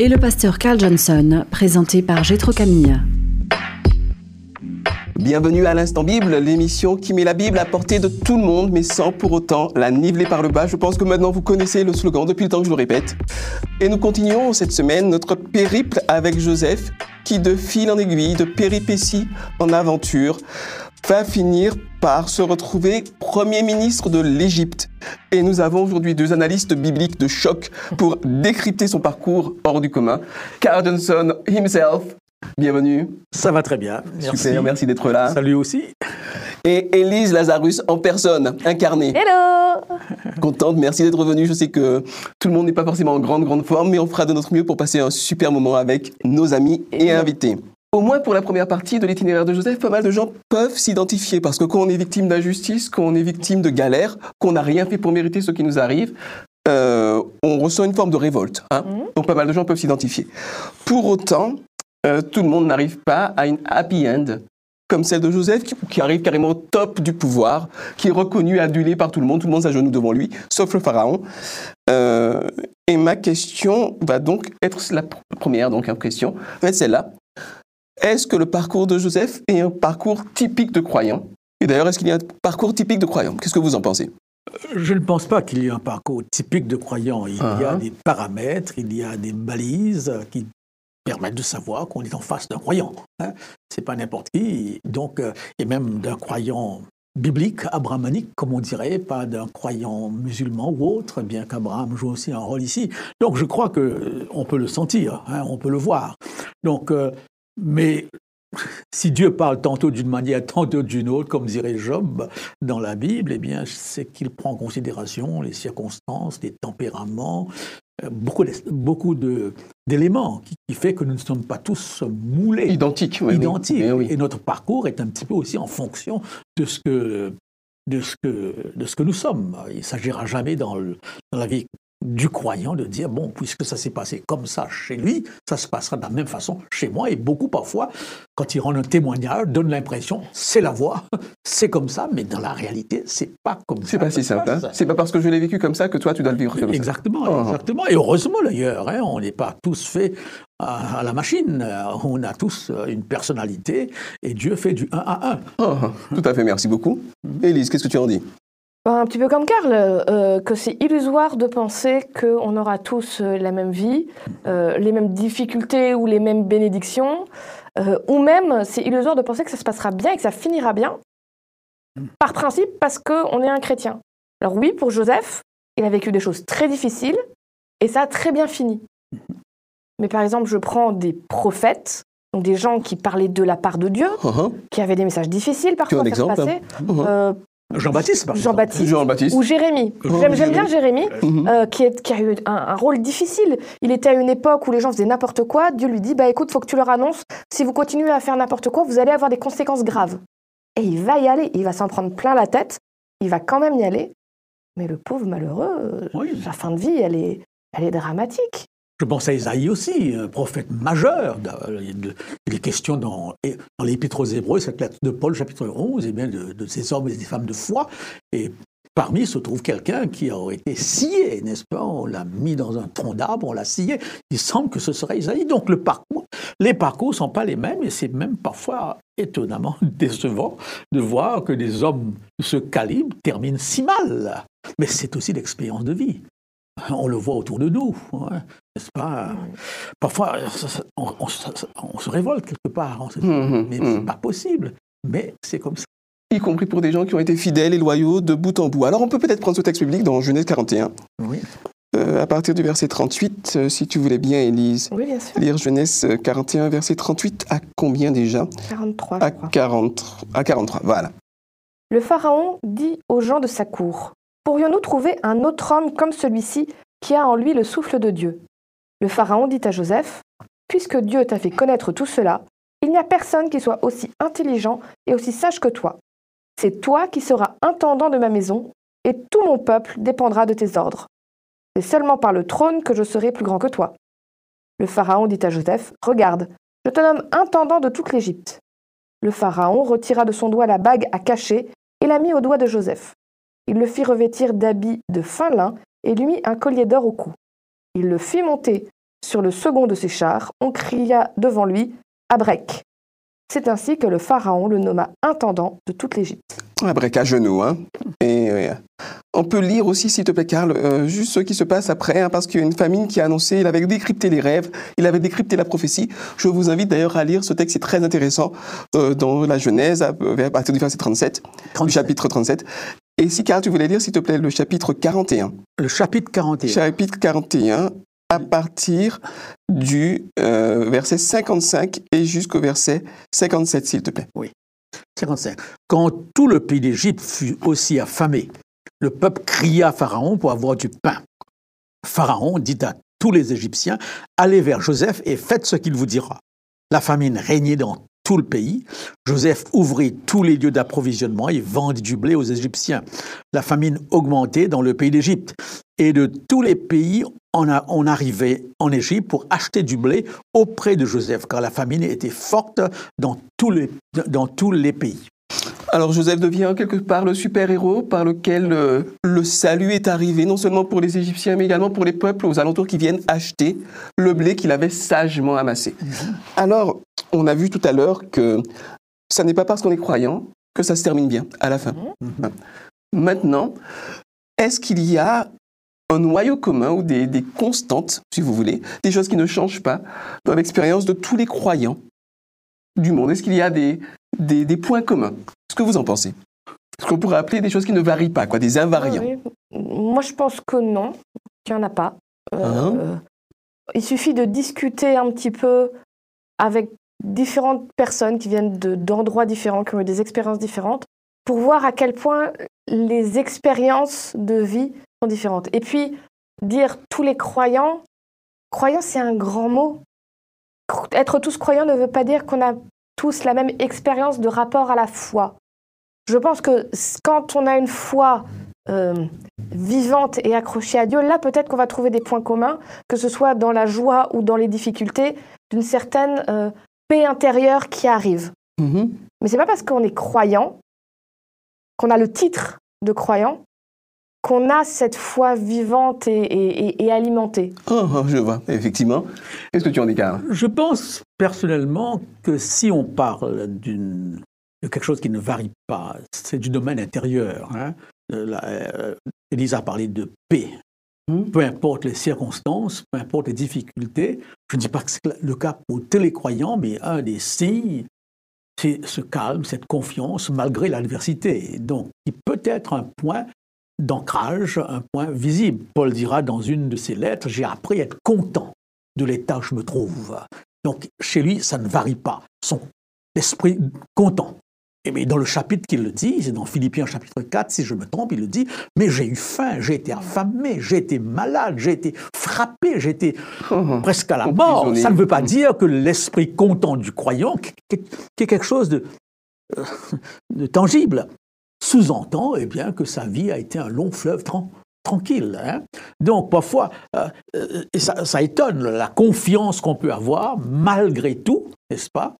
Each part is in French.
et le pasteur Carl Johnson, présenté par Gétro Camille. Bienvenue à l'Instant Bible, l'émission qui met la Bible à portée de tout le monde, mais sans pour autant la niveler par le bas. Je pense que maintenant vous connaissez le slogan depuis le temps que je le répète. Et nous continuons cette semaine notre périple avec Joseph, qui de fil en aiguille, de péripétie en aventure, va finir par se retrouver Premier ministre de l'Égypte. Et nous avons aujourd'hui deux analystes bibliques de choc pour décrypter son parcours hors du commun. Carl Johnson himself, bienvenue. Ça va très bien. Merci. Super, merci d'être là. Salut aussi. Et Élise Lazarus en personne, incarnée. Hello Contente, merci d'être venue. Je sais que tout le monde n'est pas forcément en grande, grande forme, mais on fera de notre mieux pour passer un super moment avec nos amis et invités. Au moins pour la première partie de l'itinéraire de Joseph, pas mal de gens peuvent s'identifier parce que quand on est victime d'injustice, quand on est victime de galère, qu'on n'a rien fait pour mériter ce qui nous arrive, euh, on ressent une forme de révolte. Hein Donc pas mal de gens peuvent s'identifier. Pour autant, euh, tout le monde n'arrive pas à une happy end comme celle de Joseph, qui, qui arrive carrément au top du pouvoir, qui est reconnu, adulé par tout le monde, tout le monde s'agenouille devant lui, sauf le pharaon. Euh, et ma question va donc être la première donc, question, va être celle-là. Est-ce que le parcours de Joseph est un parcours typique de croyant? Et d'ailleurs, est-ce qu'il y a un parcours typique de croyant? Qu'est-ce que vous en pensez? Je ne pense pas qu'il y ait un parcours typique de croyant. Il y a Ah. des paramètres, il y a des balises qui permettent de savoir qu'on est en face d'un croyant. Hein. C'est pas n'importe qui. Donc, euh, et même d'un croyant biblique, abrahamique, comme on dirait, pas d'un croyant musulman ou autre, bien qu'Abraham joue aussi un rôle ici. Donc, je crois que euh, on peut le sentir, hein, on peut le voir. Donc, euh, mais si Dieu parle tantôt d'une manière, tantôt d'une autre, comme dirait Job dans la Bible, eh bien, c'est qu'il prend en considération les circonstances, les tempéraments, euh, beaucoup, de- d'éléments qui, qui fait que nous ne sommes pas tous moulés, Identique. oui, identiques. Eh oui. Et notre parcours est un petit peu aussi en fonction de ce que, de ce que, de ce que nous sommes. Il ne s'agira jamais dans, le- dans la vie du croyant de dire, bon, puisque ça s'est passé comme ça chez lui, ça se passera de la même façon chez moi. Et beaucoup, parfois, quand ils rendent un témoignage, donnent l'impression, c'est la voie, c'est comme ça, mais dans la réalité, c'est pas comme ça. C'est pas si simple. hein. C'est pas parce que je l'ai vécu comme ça que toi tu dois le vivre comme ça. Exactement, Oh. exactement. Et heureusement d'ailleurs, hein, on n'est pas tous faits à, à la machine. Euh, On a tous euh, une personnalité et Dieu fait du 1 à 1. Oh, tout à fait, merci beaucoup. Élise, qu'est-ce que tu en dis? Un petit peu comme Karl, euh, que c'est illusoire de penser qu'on aura tous euh, la même vie, euh, les mêmes difficultés ou les mêmes bénédictions, ou même c'est illusoire de penser que ça se passera bien et que ça finira bien, par principe parce qu'on est un chrétien. Alors oui, pour Joseph, il a vécu des choses très difficiles et ça a très bien fini. Mais par exemple, je prends des prophètes, donc des gens qui parlaient de la part de Dieu, oh. qui avaient des messages difficiles parfois à faire passer. Mhm. Euh, Jean-Baptiste, par. Jean-Baptiste Jean-Baptiste. ou Jérémie. Oh, J'aime j'aime bien Jérémie. Jérémie, Mhm. euh, qui, est- qui a eu un, un rôle difficile. Il était à une époque où les gens faisaient n'importe quoi. Dieu lui dit bah écoute, faut que tu leur annonces. Si vous continuez à faire n'importe quoi, vous allez avoir des conséquences graves. Et il va y aller. Il va s'en prendre plein la tête. Il va quand même y aller. Mais le pauvre malheureux, Oui. sa fin de vie, elle est, elle est dramatique. Je pense à Isaïe aussi, un prophète majeur. Il est question dans, dans l'Épître aux Hébreux, cette lettre de Paul, chapitre 11, et bien de, ces hommes et des femmes de foi. Et parmi se trouve quelqu'un qui aurait été scié, n'est-ce pas? On l'a mis dans un tronc d'arbre, on l'a scié. Il semble que ce serait Isaïe. Donc le parcours, les parcours ne sont pas les mêmes, et c'est même parfois étonnamment décevant de voir que des hommes de ce calibre terminent si mal. Mais c'est aussi l'expérience de vie. On le voit autour de nous, hein, n'est-ce pas? Parfois, on, se révolte quelque part, on se dit, Mhm, mais c'est pas possible. Mais c'est comme ça. Y compris pour des gens qui ont été fidèles et loyaux de bout en bout. Alors on peut peut-être prendre ce texte biblique dans Genèse 41, Oui. euh, à partir du verset 38, euh, si tu voulais bien, Élise. Oui, bien sûr. Lire Genèse euh, 41, verset 38, à combien déjà? 43, je à, crois. 40, à 43, voilà. Le Pharaon dit aux gens de sa cour Pourrions-nous trouver un autre homme comme celui-ci qui a en lui le souffle de Dieu? Le Pharaon dit à Joseph, Puisque Dieu t'a fait connaître tout cela, il n'y a personne qui soit aussi intelligent et aussi sage que toi. C'est toi qui seras intendant de ma maison, et tout mon peuple dépendra de tes ordres. C'est seulement par le trône que je serai plus grand que toi. Le Pharaon dit à Joseph, Regarde, je te nomme intendant de toute l'Égypte. Le Pharaon retira de son doigt la bague à cacher et la mit au doigt de Joseph. Il le fit revêtir d'habits de fin lin et lui mit un collier d'or au cou. Il le fit monter sur le second de ses chars. On cria devant lui Abrek. C'est ainsi que le Pharaon le nomma intendant de toute l'Égypte. Abrek à genoux, hein. Et on peut lire aussi, s'il te plaît, Karl, euh, juste ce qui se passe après, hein, parce qu'il y a une famine qui a annoncé, il avait décrypté les rêves, il avait décrypté la prophétie. Je vous invite d'ailleurs à lire ce texte, c'est très intéressant, euh, dans la Genèse, à, à partir du verset 37, 37. du chapitre 37. Et si, Karl, tu voulais lire, s'il te plaît, le chapitre 41. Le chapitre 41. Chapitre 41, à partir du euh, verset 55 et jusqu'au verset 57, s'il te plaît. 55. Quand tout le pays d'Égypte fut aussi affamé, le peuple cria à Pharaon pour avoir du pain. Pharaon dit à tous les Égyptiens, allez vers Joseph et faites ce qu'il vous dira. La famine régnait dans le pays. Joseph ouvrit tous les lieux d'approvisionnement et vendit du blé aux Égyptiens. La famine augmentait dans le pays d'Égypte. Et de tous les pays, on, arrivait en Égypte pour acheter du blé auprès de Joseph, car la famine était forte dans dans tous les pays. Alors Joseph devient quelque part le super-héros par lequel euh, le salut est arrivé, non seulement pour les Égyptiens, mais également pour les peuples aux alentours qui viennent acheter le blé qu'il avait sagement amassé. Alors, on a vu tout à l'heure que ça n'est pas parce qu'on est croyant que ça se termine bien à la fin. Maintenant, est-ce qu'il y a un noyau commun ou des, des constantes, si vous voulez, des choses qui ne changent pas dans l'expérience de tous les croyants du monde Est-ce qu'il y a des, des, des points communs? Ce que vous en pensez? Ce qu'on pourrait appeler des choses qui ne varient pas, quoi, des invariants? Oui, oui. Moi, je pense que non, qu'il n'y en a pas. Euh, Hein? euh, il suffit de discuter un petit peu avec différentes personnes qui viennent de- d'endroits différents, qui ont eu des expériences différentes, pour voir à quel point les expériences de vie sont différentes. Et puis, dire tous les croyants, croyants, c'est un grand mot. Être tous croyants ne veut pas dire qu'on a tous la même expérience de rapport à la foi. Je pense que quand on a une foi euh, vivante et accrochée à Dieu, là peut-être qu'on va trouver des points communs, que ce soit dans la joie ou dans les difficultés, d'une certaine euh, paix intérieure qui arrive. Mhm. Mais c'est pas parce qu'on est croyant, qu'on a le titre de croyant, qu'on a cette foi vivante et, et- et- et alimentée. Oh, oh, je vois, effectivement. Qu'est-ce que tu en dis, Karl? Je pense personnellement que si on parle d'une- de quelque chose qui ne varie pas, c'est du domaine intérieur. Hein. Euh, la- euh, Élise a parlé de paix. Hmm. Peu importe les circonstances, peu importe les difficultés, je ne dis pas que c'est le cas pour tous les croyants, mais un des signes, c'est ce calme, cette confiance malgré l'adversité. Donc, qui peut être un point d'ancrage, un point visible. Paul dira dans une de ses lettres, j'ai appris à être content de l'état où je me trouve. Donc, chez lui, ça ne varie pas. Son esprit content. Et mais dans le chapitre qu'il le dit, c'est dans Philippiens chapitre 4, si je me trompe, il le dit, mais j'ai eu faim, j'ai été affamé, j'ai été malade, j'ai été frappé, j'ai été Oh, presque à la mort. Ça ne veut pas dire que l'esprit content du croyant, qui, est quelque chose de, euh, de tangible, sous-entend eh bien, que sa vie a été un long fleuve tran- tranquille. hein. Donc parfois, euh, euh, ça, ça étonne la confiance qu'on peut avoir malgré tout, n'est-ce pas?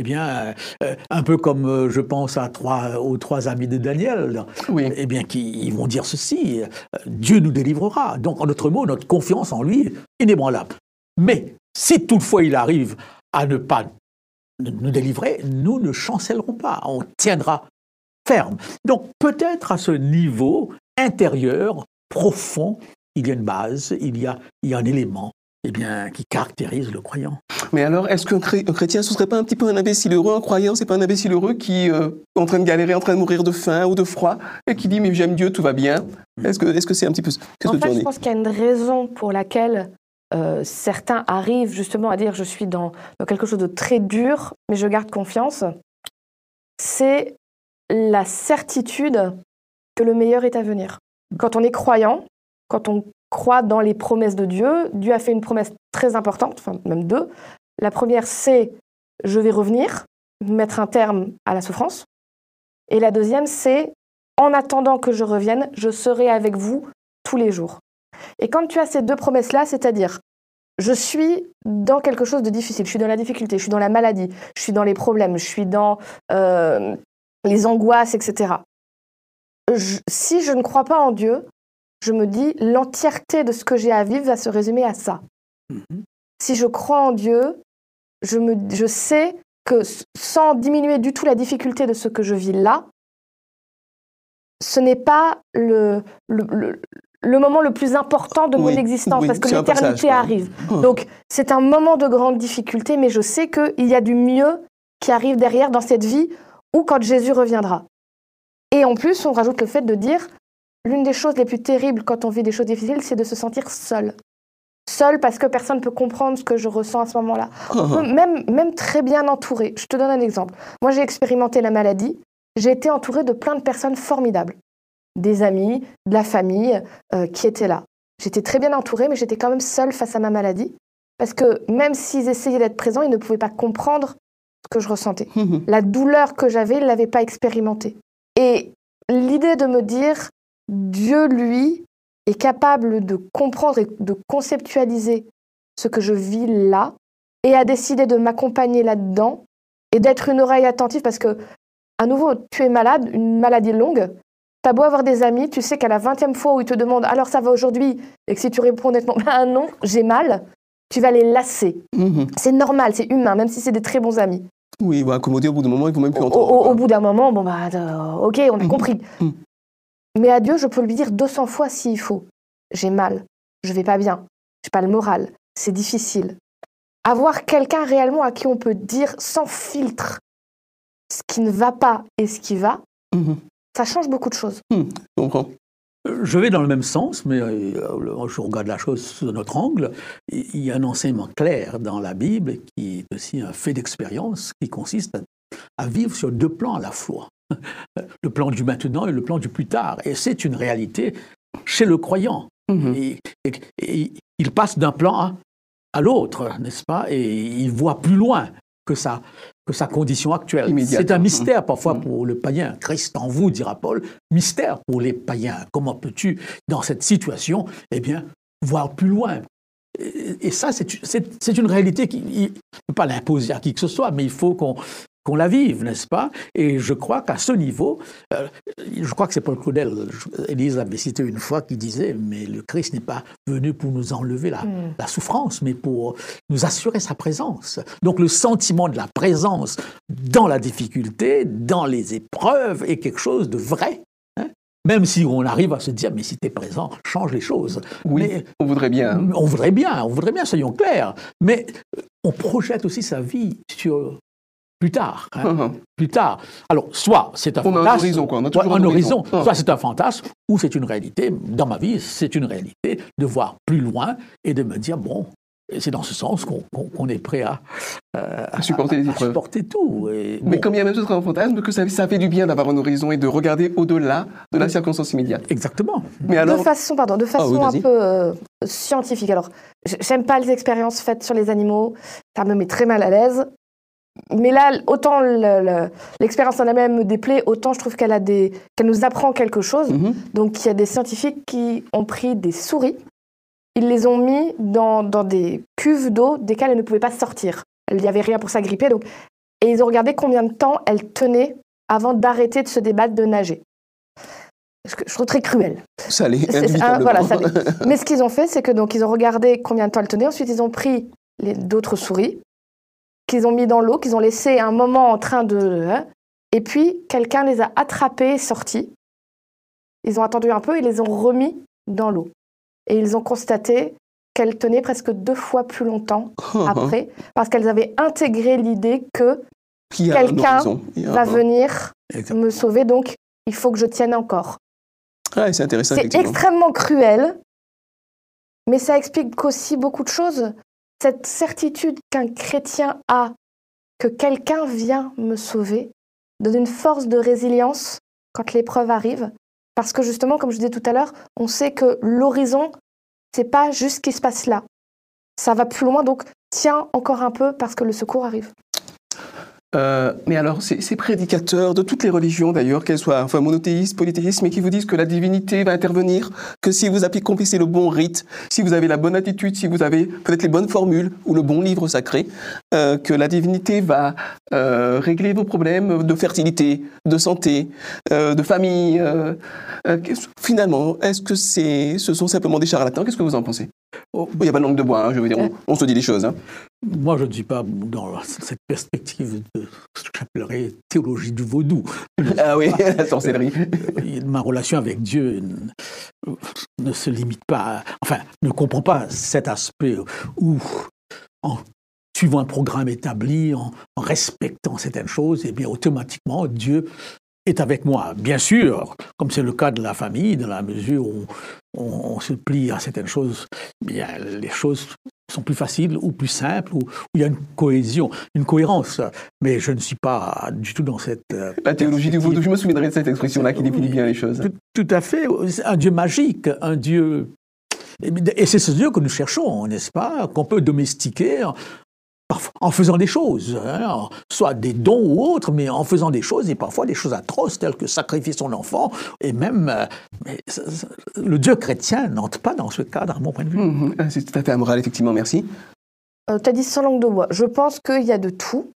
Eh bien, euh, un peu comme euh, je pense à trois, aux trois amis de Daniel, Oui. eh bien, qui ils vont dire ceci Dieu nous délivrera. Donc, en d'autres mots, notre confiance en lui est inébranlable. Mais si toutefois il arrive à ne pas nous délivrer, nous ne chancellerons pas. On tiendra ferme. Donc, peut-être à ce niveau intérieur, profond, il y a une base, il y a, il y a un élément eh bien, qui caractérise le croyant. Mais alors, est-ce qu'un chré- un chrétien, ce serait pas un petit peu un imbécile heureux Un croyant, c'est pas un imbécile heureux qui euh, est en train de galérer, en train de mourir de faim ou de froid, et qui dit, mais j'aime Dieu, tout va bien? Est-ce que est-ce que c'est un petit peu... Qu'est-ce En que tu fait, en je pense qu'il y a une raison pour laquelle euh, certains arrivent justement à dire je suis dans, dans quelque chose de très dur, mais je garde confiance. C'est la certitude que le meilleur est à venir. Quand on est croyant, quand on crois dans les promesses de Dieu. Dieu a fait une promesse très importante, enfin même deux. La première, c'est je vais revenir, mettre un terme à la souffrance. Et la deuxième, c'est en attendant que je revienne, je serai avec vous tous les jours. Et quand tu as ces deux promesses-là, c'est-à-dire je suis dans quelque chose de difficile, je suis dans la difficulté, je suis dans la maladie, je suis dans les problèmes, je suis dans euh, les angoisses, etc. si je ne crois pas en Dieu, je me dis l'entièreté de ce que j'ai à vivre va se résumer à ça. Mm-hmm. Si je crois en Dieu, je, me, je sais que sans diminuer du tout la difficulté de ce que je vis là, ce n'est pas le, le, le, moment le plus important de mon existence parce que l'éternité arrive. Hum. Donc c'est un moment de grande difficulté, mais je sais qu'il y a du mieux qui arrive derrière dans cette vie ou quand Jésus reviendra. Et en plus, on rajoute le fait de dire, l'une des choses les plus terribles quand on vit des choses difficiles, c'est de se sentir seul seule parce que personne ne peut comprendre ce que je ressens à ce moment-là. même, même très bien entourée. Je te donne un exemple. Moi, j'ai expérimenté la maladie. J'ai été entourée de plein de personnes formidables. Des amis, de la famille euh, qui étaient là. J'étais très bien entourée, mais j'étais quand même seule face à ma maladie. Parce que même s'ils essayaient d'être présents, ils ne pouvaient pas comprendre que je ressentais. La douleur que j'avais, ils ne l'avaient pas expérimentée. Et l'idée de me dire, Dieu, lui, est capable de comprendre et de conceptualiser ce que je vis là et a décidé de m'accompagner là-dedans et d'être une oreille attentive parce que, à nouveau, tu es malade, une maladie longue. Tu as beau avoir des amis, tu sais qu'à la vingtième fois où ils te demandent alors ça va aujourd'hui? Et que si tu réponds honnêtement ben non, j'ai mal, tu vas les lasser. Mhm. C'est normal, c'est humain, même si c'est des très bons amis. Oui, ils vont accommoder au bout d'un moment, ils vont même plus entendre. Au, au, bout d'un moment, bon bah, euh, ok, on a mhm. compris. Mhm. Mais à Dieu, je peux lui dire 200 fois s'il faut. J'ai mal, je vais pas bien, j'ai pas le moral, c'est difficile. Avoir quelqu'un réellement à qui on peut dire sans filtre ce qui ne va pas et ce qui va, mhm. ça change beaucoup de choses. Mhm, je comprends. Je vais dans le même sens, mais euh, je regarde la chose sous notre angle. Il y a un enseignement clair dans la Bible qui est aussi un fait d'expérience qui consiste à, vivre sur deux plans à la fois le plan du maintenant et le plan du plus tard. Et c'est une réalité chez le croyant. Mhm. Et, il passe d'un plan à, l'autre, n'est-ce pas? Et il voit plus loin que sa, que sa condition actuelle. C'est un mystère parfois mhm. pour le païen. Christ en vous, dira Paul, mystère pour les païens. Comment peux-tu, dans cette situation, eh bien, voir plus loin? Et, ça, c'est une réalité qui ne peut pas l'imposer à qui que ce soit, mais il faut qu'on qu'on la vive, n'est-ce pas? Et je crois qu'à ce niveau, euh, je crois que c'est Paul Claudel, Élise avait cité une fois, qui disait, mais le Christ n'est pas venu pour nous enlever la, hmm. la, souffrance, mais pour nous assurer sa présence. Donc le sentiment de la présence dans la difficulté, dans les épreuves, est quelque chose de vrai. Hein. même si on arrive à se dire, mais si tu es présent, change les choses. Oui, on voudrait bien. On voudrait bien, on voudrait bien, soyons clairs. Mais on projette aussi sa vie sur plus tard. Hein. Uh-huh. Plus tard. Alors, soit c'est un on fantasme. A un horizon, quoi. On a toujours un, horizon. Uh-huh. Soit c'est un fantasme, ou c'est une réalité. Dans ma vie, c'est une réalité de voir plus loin et de me dire, bon, c'est dans ce sens qu'on est prêt à, euh, supporter les épreuves. supporter tout. Mais comme il y a même chose un fantasme, que ça, ça, fait du bien d'avoir un horizon et de regarder au-delà de la circonstance immédiate. Exactement. Mais alors... De façon, pardon, de ah façon un peu euh, scientifique. Alors, j'aime pas les expériences faites sur les animaux. Ça me met très mal à l'aise mais là, autant l'expérience en elle-même me déplaît, autant je trouve qu'elle a des, qu'elle nous apprend quelque chose. Mhm. Donc, il y a des scientifiques qui ont pris des souris, ils les ont mis dans, dans des cuves d'eau desquelles elles ne pouvaient pas sortir. Il n'y avait rien pour s'agripper. Donc, et ils ont regardé combien de temps elles tenaient avant d'arrêter de se débattre, de nager. Je, trouve très cruel. Ça l'est. Voilà, ça Mais ce qu'ils ont fait, c'est que donc ils ont regardé combien de temps elles tenaient. Ensuite, ils ont pris d'autres souris qu'ils ont mis dans l'eau, qu'ils ont laissé un moment en train de... Hein. Et puis, quelqu'un les a attrapés et sortis. Ils ont attendu un peu et les ont remis dans l'eau. Et ils ont constaté qu'elles tenaient presque deux fois plus longtemps après, parce qu'elles avaient intégré l'idée que quelqu'un va venir me sauver, donc il faut que je tienne encore. c'est intéressant. C'est extrêmement cruel, mais ça explique aussi beaucoup de choses cette certitude qu'un chrétien a que quelqu'un vient me sauver donne une force de résilience quand l'épreuve arrive. Parce que justement, comme je disais tout à l'heure, on sait que l'horizon c'est pas juste ce qui se passe là. Ça va plus loin, donc tiens encore un peu parce que le secours arrive. Euh, mais alors, ces, ces, prédicateurs de toutes les religions d'ailleurs, qu'elles soient enfin, monothéistes, polythéistes, mais qui vous disent que la divinité va intervenir, que si vous accomplissez le bon rite, si vous avez la bonne attitude, si vous avez peut-être les bonnes formules ou le bon livre sacré, euh, que la divinité va euh, régler vos problèmes de fertilité, de santé, euh, de famille. Euh, finalement, est-ce que c'est, ce sont simplement des charlatans? Qu'est-ce que vous en pensez? Oh, il n'y a pas de langue de bois, hein, je veux dire, on, on, se dit les choses. Hein. Moi, je ne dis pas dans cette perspective de ce que j'appellerais théologie du vaudou. Ah oui, la sorcellerie. Ma relation avec Dieu ne se limite pas, à, enfin, ne comprend pas cet aspect où, en suivant un programme établi, en, en respectant certaines choses, et eh bien automatiquement, Dieu est avec moi. Bien sûr, comme c'est le cas de la famille, dans la mesure où on, on se plie à certaines choses, bien, les choses sont plus faciles ou plus simples, ou où il y a une cohésion, une cohérence. Mais je ne suis pas du tout dans cette... euh, La théologie du vaudou, je me souviendrai de cette expression-là qui définit bien les choses. Tout, tout à fait. Un Dieu magique, un Dieu... Et c'est ce Dieu que nous cherchons, n'est-ce pas Qu'on peut domestiquer en faisant des choses, hein, soit des dons ou autres, mais en faisant des choses, et parfois des choses atroces, telles que sacrifier son enfant, et même euh, mais, le Dieu chrétien n'entre pas dans ce cadre, à mon point de vue. Mmh, c'est tout à fait amoral, effectivement, merci. Euh, tu as dit sans langue de bois. Je pense qu'il y a de tout.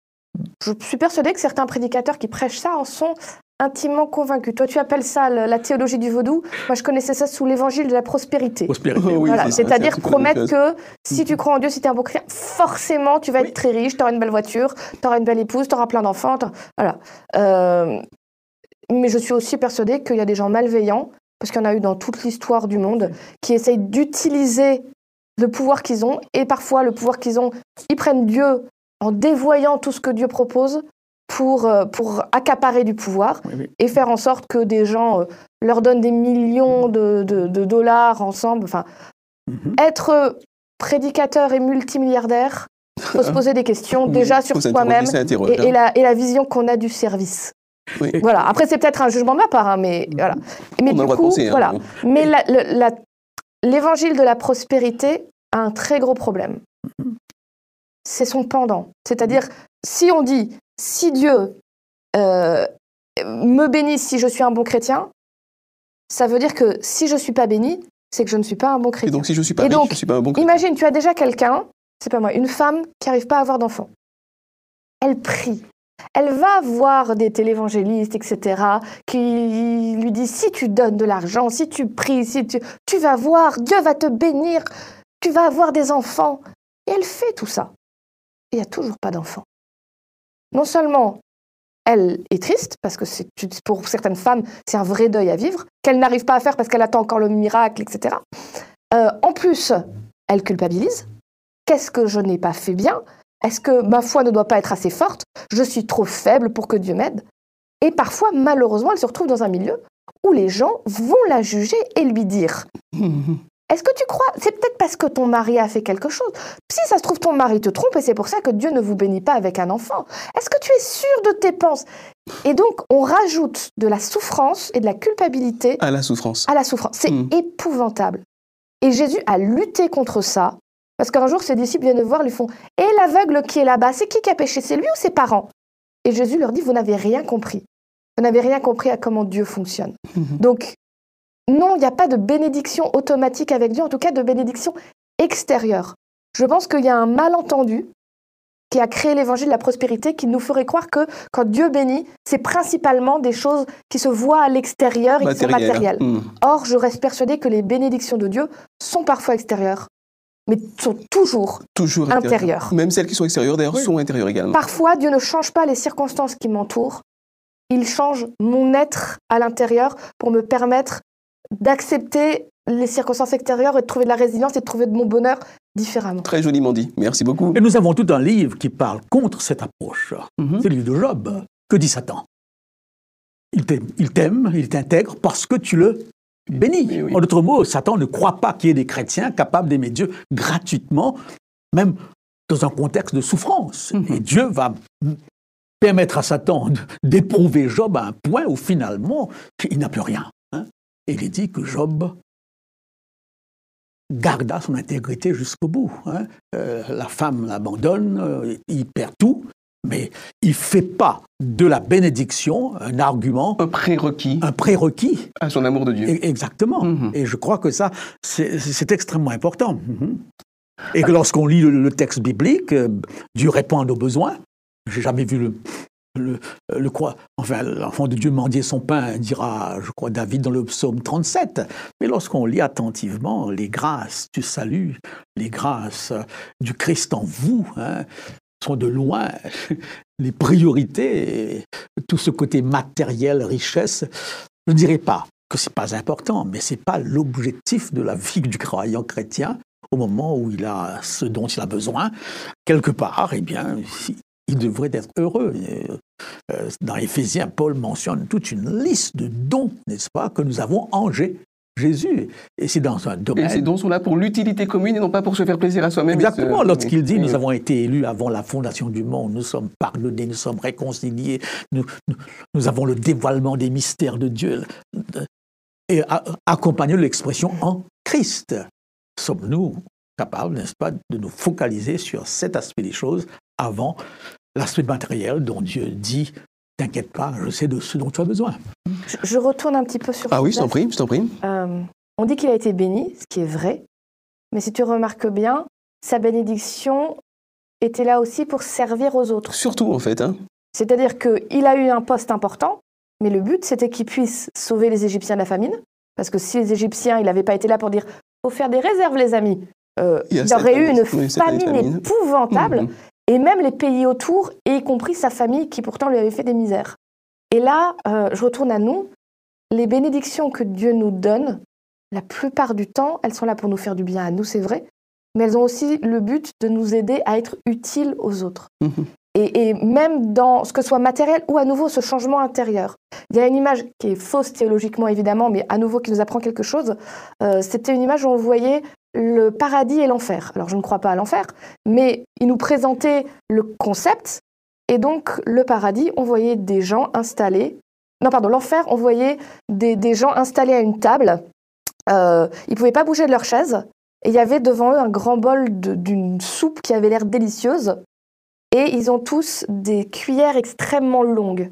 Je suis persuadée que certains prédicateurs qui prêchent ça en sont intimement convaincus. Toi, tu appelles ça la théologie du vaudou. Moi, je connaissais ça sous l'évangile de la prospérité. prospérité. Oh, oui, voilà. C'est-à-dire promettre que si tu crois en Dieu, si tu es un bon chrétien, forcément, tu vas Oui. être très riche, tu auras une belle voiture, tu auras une belle épouse, tu auras plein d'enfants. Voilà. Euh, mais je suis aussi persuadée qu'il y a des gens malveillants, parce qu'il y en a eu dans toute l'histoire du monde, qui essayent d'utiliser le pouvoir qu'ils ont, et parfois le pouvoir qu'ils ont, ils prennent Dieu en dévoyant tout ce que Dieu propose pour, euh, pour accaparer du pouvoir Oui, oui. et faire en sorte que des gens euh, leur donnent des millions de, de- de dollars ensemble. Enfin, Mhm. être prédicateur et multimilliardaire, faut se poser des questions Oui, déjà sur soi-même et, et la, et la vision qu'on a du service. Oui. Voilà. Après, c'est peut-être un jugement de ma part, hein, mais voilà. Mais On a du le coup, penser, hein. voilà. Mais l'évangile de la prospérité a un très gros problème. C'est son pendant. C'est-à-dire, si on dit, si Dieu euh, me bénit si je suis un bon chrétien, ça veut dire que si je ne suis pas béni, c'est que je ne suis pas un bon Et chrétien. donc, si je suis pas donc, je suis pas un bon chrétien. Imagine, tu as déjà quelqu'un, c'est pas moi, une femme qui n'arrive pas à avoir d'enfant. Elle prie. Elle va voir des télévangélistes, etc., qui lui disent si tu donnes de l'argent, si tu pries, si tu, tu vas voir, Dieu va te bénir, tu vas avoir des enfants. Et elle fait tout ça. Et il n'y a toujours pas d'enfant. Non seulement elle est triste, parce que pour certaines femmes, c'est un vrai deuil à vivre, qu'elle n'arrive pas à faire parce qu'elle attend encore le miracle, etc. Euh, en plus, elle culpabilise. Qu'est-ce que je n'ai pas fait bien? Est-ce que ma foi ne doit pas être assez forte? Je suis trop faible pour que Dieu m'aide Et parfois, malheureusement, elle se retrouve dans un milieu où les gens vont la juger et lui dire Est-ce que tu crois C'est peut-être parce que ton mari a fait quelque chose. Si ça se trouve, ton mari te trompe et c'est pour ça que Dieu ne vous bénit pas avec un enfant. Est-ce que tu es sûr de tes pensées Et donc, on rajoute de la souffrance et de la culpabilité À la souffrance. à la souffrance. C'est Mm. épouvantable. Et Jésus a lutté contre ça. Parce qu'un jour, ses disciples viennent le voir, lui font Et l'aveugle qui est là-bas, c'est qui qui a péché? C'est lui ou ses parents Et Jésus leur dit Vous n'avez rien compris. Vous n'avez rien compris à comment Dieu fonctionne. Donc, non, il n'y a pas de bénédiction automatique avec Dieu, en tout cas de bénédiction extérieure. Je pense qu'il y a un malentendu qui a créé l'évangile de la prospérité qui nous ferait croire que quand Dieu bénit, c'est principalement des choses qui se voient à l'extérieur et qui sont matérielles. Hmm. Or, je reste persuadée que les bénédictions de Dieu sont parfois extérieures, mais sont toujours. Toujours Intérieur. Même celles qui sont extérieures, d'ailleurs, Oui. sont intérieures également. Parfois, Dieu ne change pas les circonstances qui m'entourent. Il change mon être à l'intérieur pour me permettre d'accepter les circonstances extérieures et de trouver de la résilience et de trouver de mon bonheur différemment. Très joliment dit. Merci beaucoup. Et nous avons tout un livre qui parle contre cette approche. Mhm. C'est le livre de Job. Que dit Satan? Il t'aime, il t'aime, il t'intègre parce que tu le bénis. Oui, oui. En d'autres mots, Satan ne croit pas qu'il y ait des chrétiens capables d'aimer Dieu gratuitement, même dans un contexte de souffrance. Mhm. Et Dieu va permettre à Satan d'éprouver Job à un point où finalement il n'a plus rien. Il est dit que Job garda son intégrité jusqu'au bout. hein. Euh, la femme l'abandonne, euh, il perd tout, mais il ne fait pas de la bénédiction un argument, Un prérequis un prérequis. à son amour de Dieu. E- Exactement. Mhm. Et je crois que ça, c'est extrêmement important. Mhm. Et que lorsqu'on lit le, le texte biblique, euh, Dieu répond à nos besoins. J'ai jamais vu le, le, le quoi? Enfin, l'enfant de Dieu mendier son pain, dira, je crois, David dans le psaume 37. Mais lorsqu'on lit attentivement les grâces du salut, les grâces euh, du Christ en vous, hein, sont de loin les priorités, tout ce côté matériel, richesse. Je ne dirais pas que c'est pas important, mais c'est pas l'objectif de la vie du croyant chrétien au moment où il a ce dont il a besoin. Quelque part, eh bien, il devrait être heureux. Et, euh, Dans Éphésiens, Paul mentionne toute une liste de dons, n'est-ce pas, que nous avons en Jé- Jésus. Et c'est dans un Et ces domaine. dons sont là pour l'utilité commune et non pas pour se faire plaisir à soi-même. et Exactement, se- lorsqu'il dit nous avons été élus avant la fondation du monde, nous sommes pardonnés, nous sommes réconciliés, nous, nous, nous avons le dévoilement des mystères de Dieu. Et a- accompagné de l'expression en Christ. Sommes-nous capables, n'est-ce pas, de nous focaliser sur cet aspect des choses avant l'aspect matériel dont Dieu dit T'inquiète pas, je sais de ce dont tu as besoin. Je, je retourne un petit peu sur Ah oui, je t'en prie, je t'en prie. Euh, on dit qu'il a été béni, ce qui est vrai. Mais si tu remarques bien, sa bénédiction était là aussi pour servir aux autres. Surtout, en fait. Hein. C'est-à-dire qu'il a eu un poste important, mais le but, c'était qu'il puisse sauver les Égyptiens de la famine. Parce que si les Égyptiens, il n'avait pas été là pour dire faut faire des réserves, les amis, euh, Il y il aurait eu une Oui, famine. épouvantable. Mhm. Et même les pays autour, et y compris sa famille qui pourtant lui avait fait des misères. Et là, euh, je retourne à nous. Les bénédictions que Dieu nous donne, la plupart du temps, elles sont là pour nous faire du bien à nous, c'est vrai, mais elles ont aussi le but de nous aider à être utiles aux autres. Mhm. Et, et même dans ce que soit matériel ou à nouveau ce changement intérieur. Il y a une image qui est fausse théologiquement évidemment, mais à nouveau qui nous apprend quelque chose. Euh, C'était une image où on voyait le paradis et l'enfer. Alors je ne crois pas à l'enfer, mais il nous présentait le concept. Et donc le paradis, on voyait des gens installés. Non, pardon, l'enfer, on voyait des, gens installés à une table. Euh, ils ne pouvaient pas bouger de leur chaise. Et il y avait devant eux un grand bol d'une soupe qui avait l'air délicieuse. Et ils ont tous des cuillères extrêmement longues.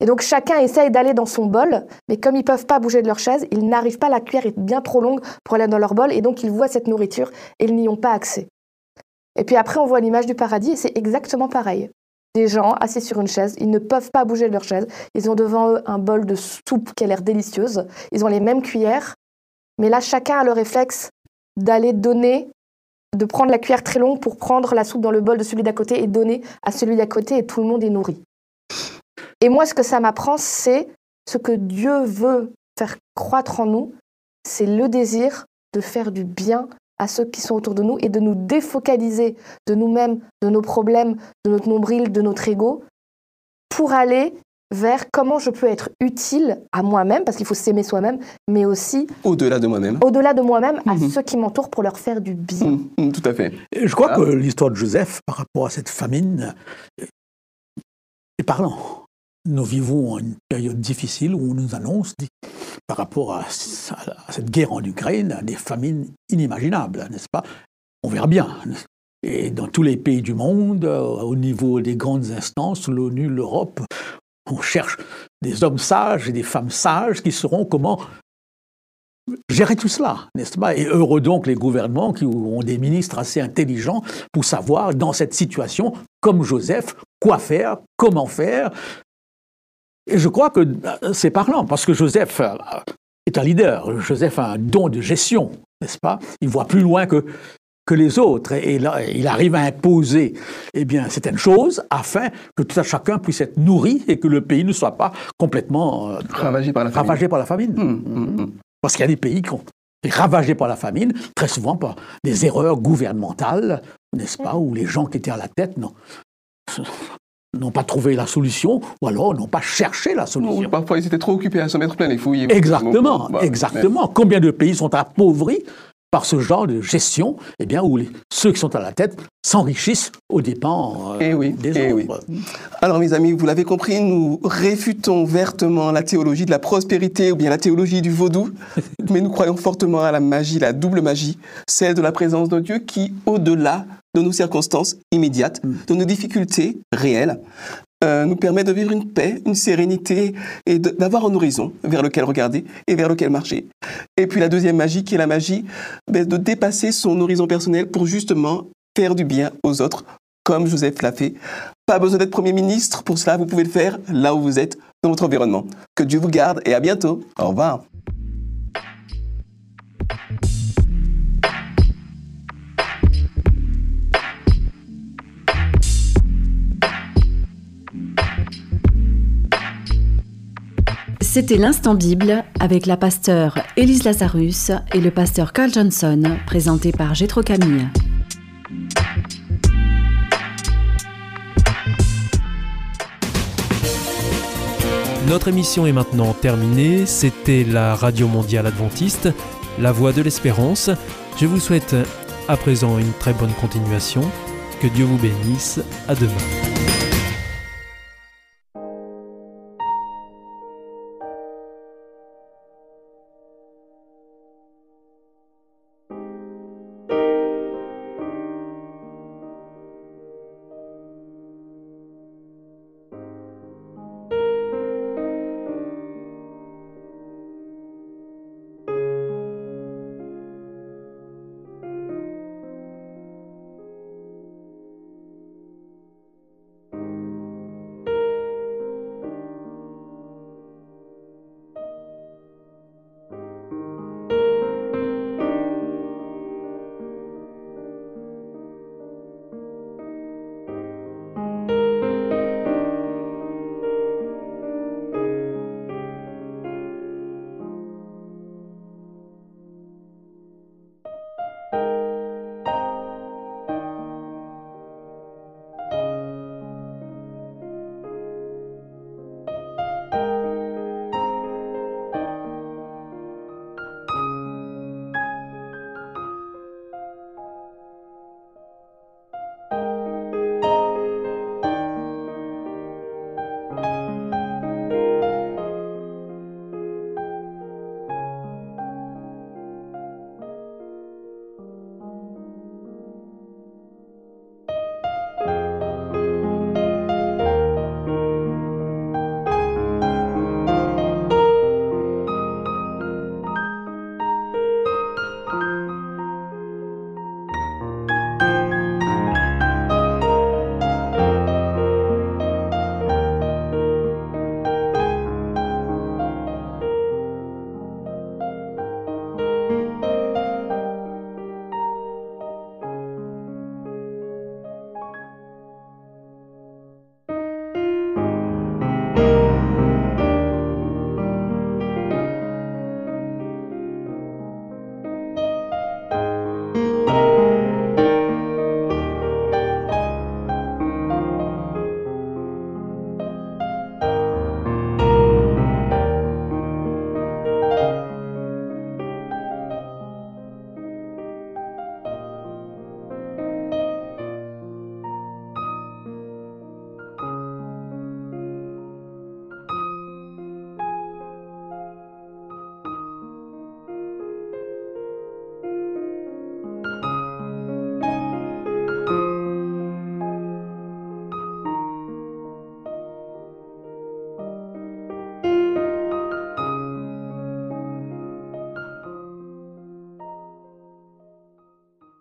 Et donc chacun essaye d'aller dans son bol, mais comme ils peuvent pas bouger de leur chaise, ils n'arrivent pas, la cuillère est bien trop longue pour aller dans leur bol, et donc ils voient cette nourriture et ils n'y ont pas accès. Et puis après, on voit l'image du paradis, et c'est exactement pareil. Des gens assis sur une chaise, ils ne peuvent pas bouger de leur chaise, ils ont devant eux un bol de soupe qui a l'air délicieuse, ils ont les mêmes cuillères, mais là, chacun a le réflexe d'aller donner, de prendre la cuillère très longue pour prendre la soupe dans le bol de celui d'à côté et donner à celui d'à côté, et tout le monde est nourri. Et moi, ce que ça m'apprend, c'est ce que Dieu veut faire croître en nous, c'est le désir de faire du bien à ceux qui sont autour de nous et de nous défocaliser de nous-mêmes, de nos problèmes, de notre nombril, de notre ego, pour aller vers comment je peux être utile à moi-même, parce qu'il faut s'aimer soi-même, mais aussi Au-delà de moi-même. au-delà de moi-même, à Mhm. ceux qui m'entourent pour leur faire du bien. Mhm, mhm, tout à fait. Et je crois Ah. que l'histoire de Joseph par rapport à cette famine est parlant. Nous vivons une période difficile où on nous annonce, par rapport à, à cette guerre en Ukraine, des famines inimaginables, n'est-ce pas? On verra bien. Et dans tous les pays du monde, euh, au niveau des grandes instances, l'ONU, l'Europe, on cherche des hommes sages et des femmes sages qui sauront comment gérer tout cela, n'est-ce pas? Et heureux donc les gouvernements qui ont des ministres assez intelligents pour savoir, dans cette situation, comme Joseph, quoi faire, comment faire. Et je crois que euh, c'est parlant, parce que Joseph euh, est un leader. Joseph a un don de gestion, n'est-ce pas? Il voit plus loin que, que les autres. Et là, il arrive à imposer eh bien, certaines choses afin que tout un chacun puisse être nourri et que le pays ne soit pas complètement euh, Ravagé par la famine. ravagé par la famine. Mhm, mhm, mhm. Parce qu'il y a des pays qui ont été ravagés par la famine, très souvent par des erreurs gouvernementales, n'est-ce pas, où les gens qui étaient à la tête n'ont n'ont pas trouvé la solution, ou alors n'ont pas cherché la Non, solution. parfois, ils étaient trop occupés à se mettre plein les fouilles. Exactement, Bah, exactement. Combien de pays sont appauvris par ce genre de gestion, eh bien, où ceux qui sont à la tête s'enrichissent aux dépens euh, eh oui, des eh autres. Alors, mes amis, vous l'avez compris, nous réfutons vertement la théologie de la prospérité ou bien la théologie du vaudou, mais nous croyons fortement à la magie, la double magie, celle de la présence de Dieu qui, au-delà de nos circonstances immédiates, mm. de nos difficultés réelles, euh, nous permet de vivre une paix, une sérénité et d'avoir un horizon vers lequel regarder et vers lequel marcher. Et puis la deuxième magie qui est la magie ben, de dépasser son horizon personnel pour justement faire du bien aux autres, comme Joseph l'a fait. Pas besoin d'être Premier ministre, pour cela vous pouvez le faire là où vous êtes, dans votre environnement. Que Dieu vous garde et à bientôt. Au revoir. C'était l'instant Bible avec la pasteur Élise Lazarus et le pasteur Carl Johnson, présenté par Gétro Camille. Notre émission est maintenant terminée. C'était la Radio Mondiale Adventiste, la voix de l'espérance. Je vous souhaite à présent une très bonne continuation. Que Dieu vous bénisse. À demain.